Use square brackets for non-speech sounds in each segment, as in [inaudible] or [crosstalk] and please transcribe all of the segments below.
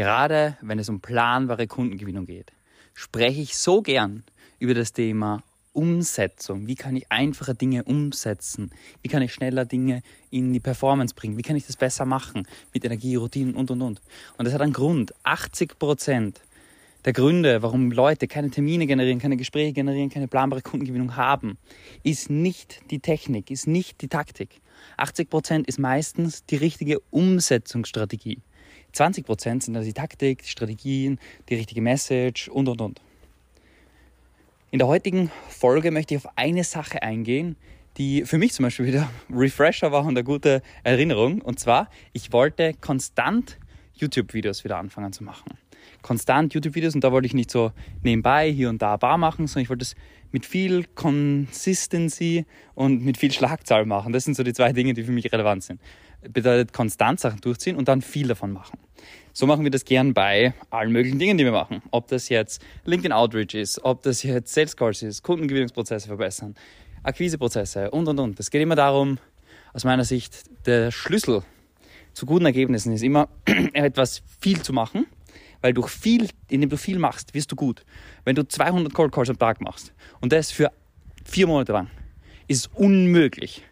Gerade wenn es um planbare Kundengewinnung geht, spreche ich so gern über das Thema Umsetzung. Wie kann ich einfache Dinge umsetzen? Wie kann ich schneller Dinge in die Performance bringen? Wie kann ich das besser machen mit Energie, Routinen und, und, und. Und das hat einen Grund. 80 Prozent der Gründe, warum Leute keine Termine generieren, keine Gespräche generieren, keine planbare Kundengewinnung haben, ist nicht die Technik, ist nicht die Taktik. 80 Prozent ist meistens die richtige Umsetzungsstrategie. 20 Prozent sind dann die Taktik, die Strategien, die richtige Message und, und, und. In der heutigen Folge möchte ich auf eine Sache eingehen, die für mich zum Beispiel wieder [laughs] Refresher war und eine gute Erinnerung. Und zwar, ich wollte konstant YouTube-Videos wieder anfangen zu machen. Konstant YouTube-Videos und da wollte ich nicht so nebenbei hier und da bar machen, sondern ich wollte es mit viel Consistency und mit viel Schlagzahl machen. Das sind so die zwei Dinge, die für mich relevant sind. Bedeutet konstant Sachen durchziehen und dann viel davon machen. So machen wir das gern bei allen möglichen Dingen, die wir machen. Ob das jetzt LinkedIn Outreach ist, ob das jetzt Sales Calls ist, Kundengewinnungsprozesse verbessern, Akquiseprozesse und und und. Es geht immer darum, aus meiner Sicht, der Schlüssel zu guten Ergebnissen ist immer [clears throat] etwas viel zu machen, weil durch viel, indem du viel machst, wirst du gut. Wenn du 200 Cold Calls am Tag machst und das für vier Monate lang, ist es unmöglich,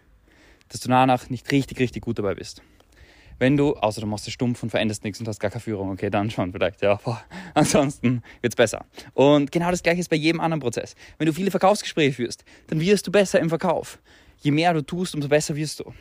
dass du danach nicht richtig, richtig gut dabei bist. Wenn du, außer du machst es stumpf und veränderst nichts und hast gar keine Führung, okay, dann schon vielleicht, ja. Boah. [laughs] Ansonsten wird's besser. Und genau das gleiche ist bei jedem anderen Prozess. Wenn du viele Verkaufsgespräche führst, dann wirst du besser im Verkauf. Je mehr du tust, umso besser wirst du.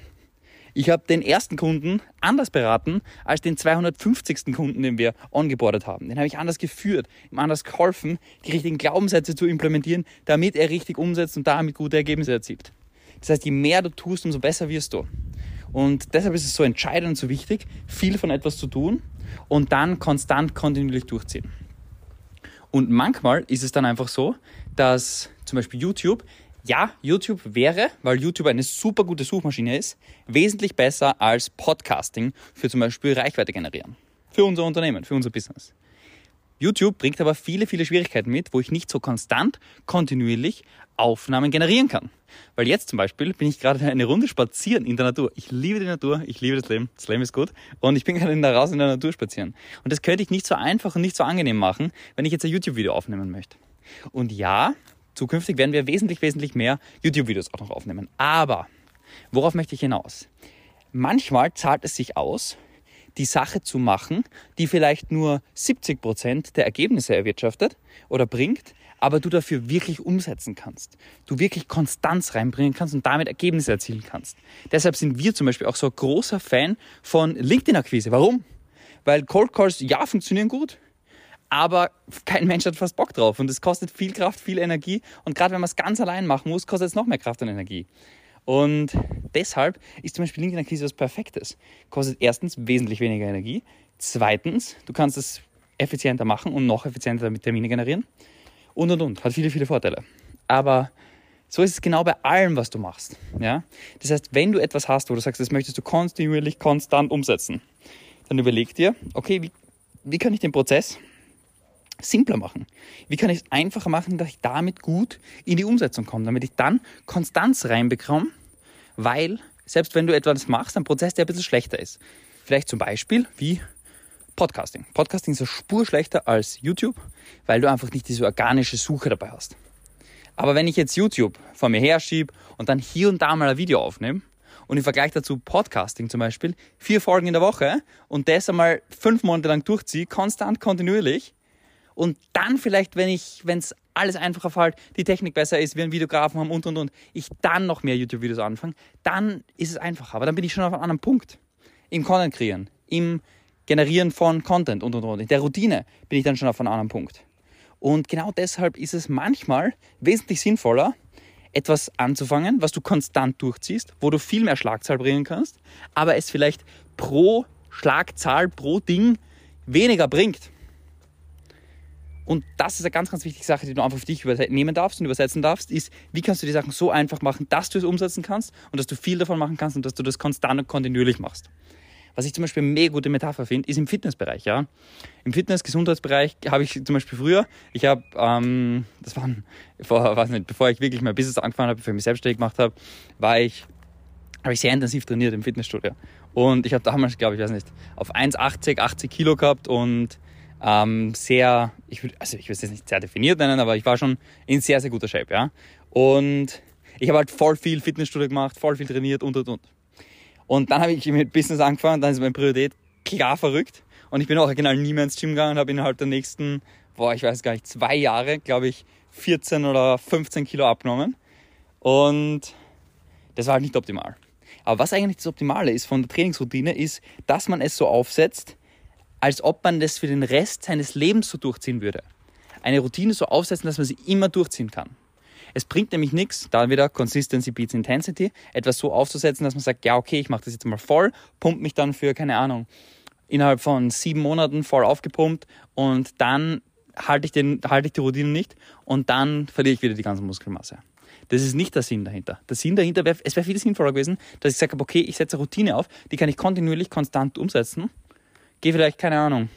Ich habe den ersten Kunden anders beraten als den 250. Kunden, den wir ongeboardet haben. Den habe ich anders geführt, ihm anders geholfen, die richtigen Glaubenssätze zu implementieren, damit er richtig umsetzt und damit gute Ergebnisse erzielt. Das heißt, je mehr du tust, umso besser wirst du. Und deshalb ist es so entscheidend und so wichtig, viel von etwas zu tun und dann konstant, kontinuierlich durchziehen. Und manchmal ist es dann einfach so, dass zum Beispiel YouTube, ja, YouTube wäre, weil YouTube eine super gute Suchmaschine ist, wesentlich besser als Podcasting für zum Beispiel Reichweite generieren. Für unser Unternehmen, für unser Business. YouTube bringt aber viele, viele Schwierigkeiten mit, wo ich nicht so konstant, kontinuierlich Aufnahmen generieren kann. Weil jetzt zum Beispiel bin ich gerade eine Runde spazieren in der Natur. Ich liebe die Natur, ich liebe das Leben, das Leben ist gut. Und ich bin gerade in raus in der Natur spazieren. Und das könnte ich nicht so einfach und nicht so angenehm machen, wenn ich jetzt ein YouTube-Video aufnehmen möchte. Und ja, zukünftig werden wir wesentlich, wesentlich mehr YouTube-Videos auch noch aufnehmen. Aber, worauf möchte ich hinaus? Manchmal zahlt es sich aus, die Sache zu machen, die vielleicht nur 70 Prozent der Ergebnisse erwirtschaftet oder bringt, aber du dafür wirklich umsetzen kannst. Du wirklich Konstanz reinbringen kannst und damit Ergebnisse erzielen kannst. Deshalb sind wir zum Beispiel auch so ein großer Fan von LinkedIn-Akquise. Warum? Weil Cold Calls, ja, funktionieren gut, aber kein Mensch hat fast Bock drauf und es kostet viel Kraft, viel Energie und gerade wenn man es ganz allein machen muss, kostet es noch mehr Kraft und Energie. Und deshalb ist zum Beispiel LinkedIn-Akquise was Perfektes. Kostet erstens wesentlich weniger Energie. Zweitens, du kannst es effizienter machen und noch effizienter mit Termine generieren. Und, und, und. Hat viele, viele Vorteile. Aber so ist es genau bei allem, was du machst. Ja? Das heißt, wenn du etwas hast, wo du sagst, das möchtest du kontinuierlich, konstant umsetzen, dann überleg dir, okay, wie, wie kann ich den Prozess simpler machen? Wie kann ich es einfacher machen, dass ich damit gut in die Umsetzung komme, damit ich dann Konstanz reinbekomme, weil selbst wenn du etwas machst, ein Prozess, der ein bisschen schlechter ist. Vielleicht zum Beispiel wie Podcasting. Podcasting ist eine Spur schlechter als YouTube, weil du einfach nicht diese organische Suche dabei hast. Aber wenn ich jetzt YouTube vor mir herschiebe und dann hier und da mal ein Video aufnehme und im Vergleich dazu Podcasting zum Beispiel, vier Folgen in der Woche und das einmal fünf Monate lang durchziehe, konstant, kontinuierlich, und dann vielleicht, wenn ich, wenn es alles einfacher fällt, die Technik besser ist, wir einen Videografen haben und und und, ich dann noch mehr YouTube-Videos anfange, dann ist es einfacher. Aber dann bin ich schon auf einem anderen Punkt. Im Content kreieren, im Generieren von Content und und und. In der Routine bin ich dann schon auf einem anderen Punkt. Und genau deshalb ist es manchmal wesentlich sinnvoller, etwas anzufangen, was du konstant durchziehst, wo du viel mehr Schlagzahl bringen kannst, aber es vielleicht pro Schlagzahl, pro Ding weniger bringt. Und das ist eine ganz, ganz wichtige Sache, die du einfach für dich übernehmen darfst und übersetzen darfst, ist, wie kannst du die Sachen so einfach machen, dass du es umsetzen kannst und dass du viel davon machen kannst und dass du das konstant und kontinuierlich machst. Was ich zum Beispiel eine mega gute Metapher finde, ist im Fitnessbereich. Ja? Im Fitness-Gesundheitsbereich habe ich zum Beispiel früher, ich habe, ähm, das war, vor, weiß nicht, bevor ich wirklich mein Business angefangen habe, bevor ich mich selbstständig gemacht habe, war ich, habe ich sehr intensiv trainiert im Fitnessstudio. Und ich habe damals, glaube ich, weiß nicht, auf 1,80, 80 Kilo gehabt und ähm, sehr, ich würde, also es jetzt nicht sehr definiert nennen, aber ich war schon in sehr, sehr guter Shape, ja. Und ich habe halt voll viel Fitnessstudio gemacht, voll viel trainiert und und und. Und dann habe ich mit Business angefangen, dann ist meine Priorität klar verrückt. Und ich bin auch original nie mehr ins Gym gegangen und habe innerhalb der nächsten, boah, ich weiß gar nicht, zwei Jahre, glaube ich, 14 oder 15 Kilo abgenommen. Und das war halt nicht optimal. Aber was eigentlich das Optimale ist von der Trainingsroutine, ist, dass man es so aufsetzt, als ob man das für den Rest seines Lebens so durchziehen würde. Eine Routine so aufsetzen, dass man sie immer durchziehen kann. Es bringt nämlich nichts, da wieder Consistency beats Intensity, etwas so aufzusetzen, dass man sagt, ja, okay, ich mache das jetzt mal voll, pumpt mich dann für, keine Ahnung, innerhalb von sieben Monaten voll aufgepumpt und dann halte ich, den, halte ich die Routine nicht und dann verliere ich wieder die ganze Muskelmasse. Das ist nicht der Sinn dahinter. Der Sinn dahinter wäre, es wäre viel sinnvoller gewesen, dass ich sage, okay, ich setze eine Routine auf, die kann ich kontinuierlich, konstant umsetzen. Gehe vielleicht, keine Ahnung,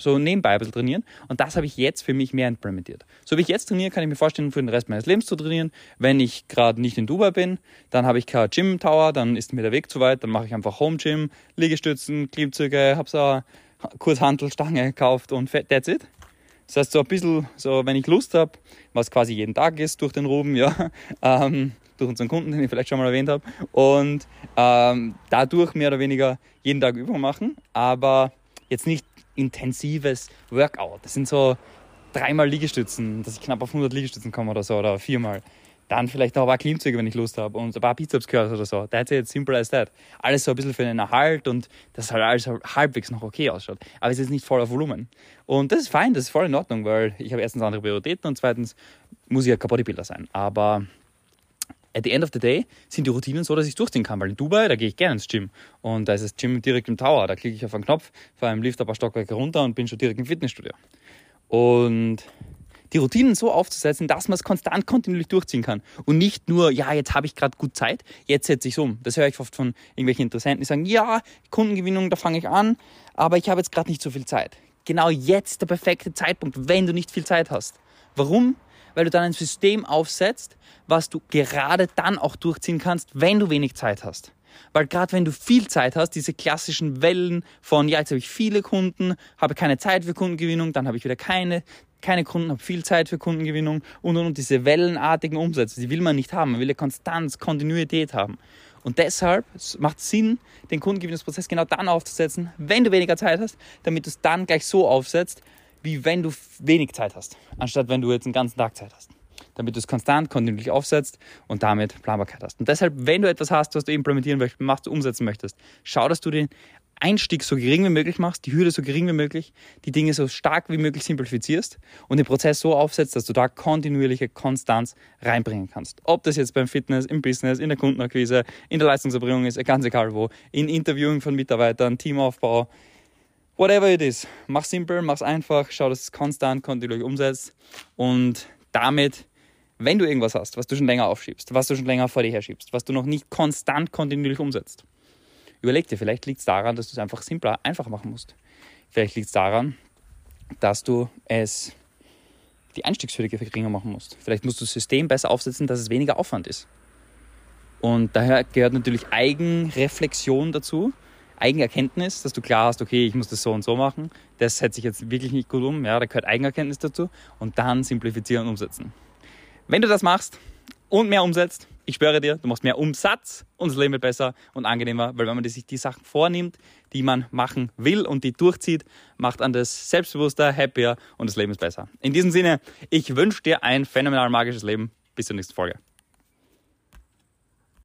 so nebenbei ein bisschen trainieren. Und das habe ich jetzt für mich mehr implementiert. So wie ich jetzt trainiere, kann ich mir vorstellen, für den Rest meines Lebens zu trainieren. Wenn ich gerade nicht in Dubai bin, dann habe ich kein Gym Tower, dann ist mir der Weg zu weit, dann mache ich einfach Home Gym, Liegestützen, Klimmzüge, habe so eine Kurzhantelstange gekauft und that's it. Das heißt, so ein bisschen, so wenn ich Lust habe, was quasi jeden Tag ist durch den Ruben, [laughs] ja, ähm, durch unseren Kunden, den ich vielleicht schon mal erwähnt habe, und ähm, dadurch mehr oder weniger jeden Tag Übung machen, aber jetzt nicht intensives Workout. Das sind so dreimal Liegestützen, dass ich knapp auf 100 Liegestützen komme oder so, oder viermal. Dann vielleicht noch ein paar Klimmzüge, wenn ich Lust habe und ein paar Bizeps oder so. That's it, simple as that. Alles so ein bisschen für den Erhalt und dass halt alles halbwegs noch okay ausschaut. Aber es ist nicht voller Volumen. Und das ist fein, das ist voll in Ordnung, weil ich habe erstens andere Prioritäten und zweitens muss ich ja kein Bodybuilder sein. Aber at the end of the day sind die Routinen so, dass ich durchziehen kann. Weil in Dubai, da gehe ich gerne ins Gym. Und da ist das Gym direkt im Tower. Da klicke ich auf einen Knopf, fahre im Lift ein paar Stockwerke runter und bin schon direkt im Fitnessstudio. Und die Routinen so aufzusetzen, dass man es konstant kontinuierlich durchziehen kann. Und nicht nur, ja, jetzt habe ich gerade gut Zeit, jetzt setze ich es um. Das höre ich oft von irgendwelchen Interessenten, die sagen, ja, Kundengewinnung, da fange ich an, aber ich habe jetzt gerade nicht so viel Zeit. Genau jetzt der perfekte Zeitpunkt, wenn du nicht viel Zeit hast. Warum? Weil du dann ein System aufsetzt, was du gerade dann auch durchziehen kannst, wenn du wenig Zeit hast. Weil gerade wenn du viel Zeit hast, diese klassischen Wellen von, ja, jetzt habe ich viele Kunden, habe keine Zeit für Kundengewinnung, dann habe ich wieder keine, keine Kunden, habe viel Zeit für Kundengewinnung und, und, und diese wellenartigen Umsätze, die will man nicht haben. Man will ja Konstanz, Kontinuität haben. Und deshalb macht es Sinn, den Kundengewinnungsprozess genau dann aufzusetzen, wenn du weniger Zeit hast, damit du es dann gleich so aufsetzt, wie wenn du wenig Zeit hast, anstatt wenn du jetzt einen ganzen Tag Zeit hast. Damit du es konstant, kontinuierlich aufsetzt und damit Planbarkeit hast. Und deshalb, wenn du etwas hast, was du implementieren möchtest, machst, umsetzen möchtest, schau, dass du den Einstieg so gering wie möglich machst, die Hürde so gering wie möglich, die Dinge so stark wie möglich simplifizierst und den Prozess so aufsetzt, dass du da kontinuierliche Konstanz reinbringen kannst. Ob das jetzt beim Fitness, im Business, in der Kundenakquise, in der Leistungserbringung ist, ganz egal wo, in Interviewing von Mitarbeitern, Teamaufbau, whatever it is, mach simpel, mach's einfach, schau, dass es konstant, kontinuierlich umsetzt und damit, wenn du irgendwas hast, was du schon länger aufschiebst, was du schon länger vor dir herschiebst, was du noch nicht konstant, kontinuierlich umsetzt, überleg dir, vielleicht liegt es daran, dass du es einfach simpler, einfach machen musst. Vielleicht liegt es daran, dass du es die Einstiegshürde geringer machen musst. Vielleicht musst du das System besser aufsetzen, dass es weniger Aufwand ist. Und daher gehört natürlich Eigenreflexion dazu Eigenerkenntnis, dass du klar hast, okay, ich muss das so und so machen. Das setze ich jetzt wirklich nicht gut um. Ja, da gehört Eigenerkenntnis dazu. Und dann simplifizieren und umsetzen. Wenn du das machst und mehr umsetzt, ich schwöre dir, du machst mehr Umsatz und das Leben wird besser und angenehmer, weil wenn man sich die Sachen vornimmt, die man machen will und die durchzieht, macht man das selbstbewusster, happier und das Leben ist besser. In diesem Sinne, ich wünsche dir ein phänomenal magisches Leben. Bis zur nächsten Folge.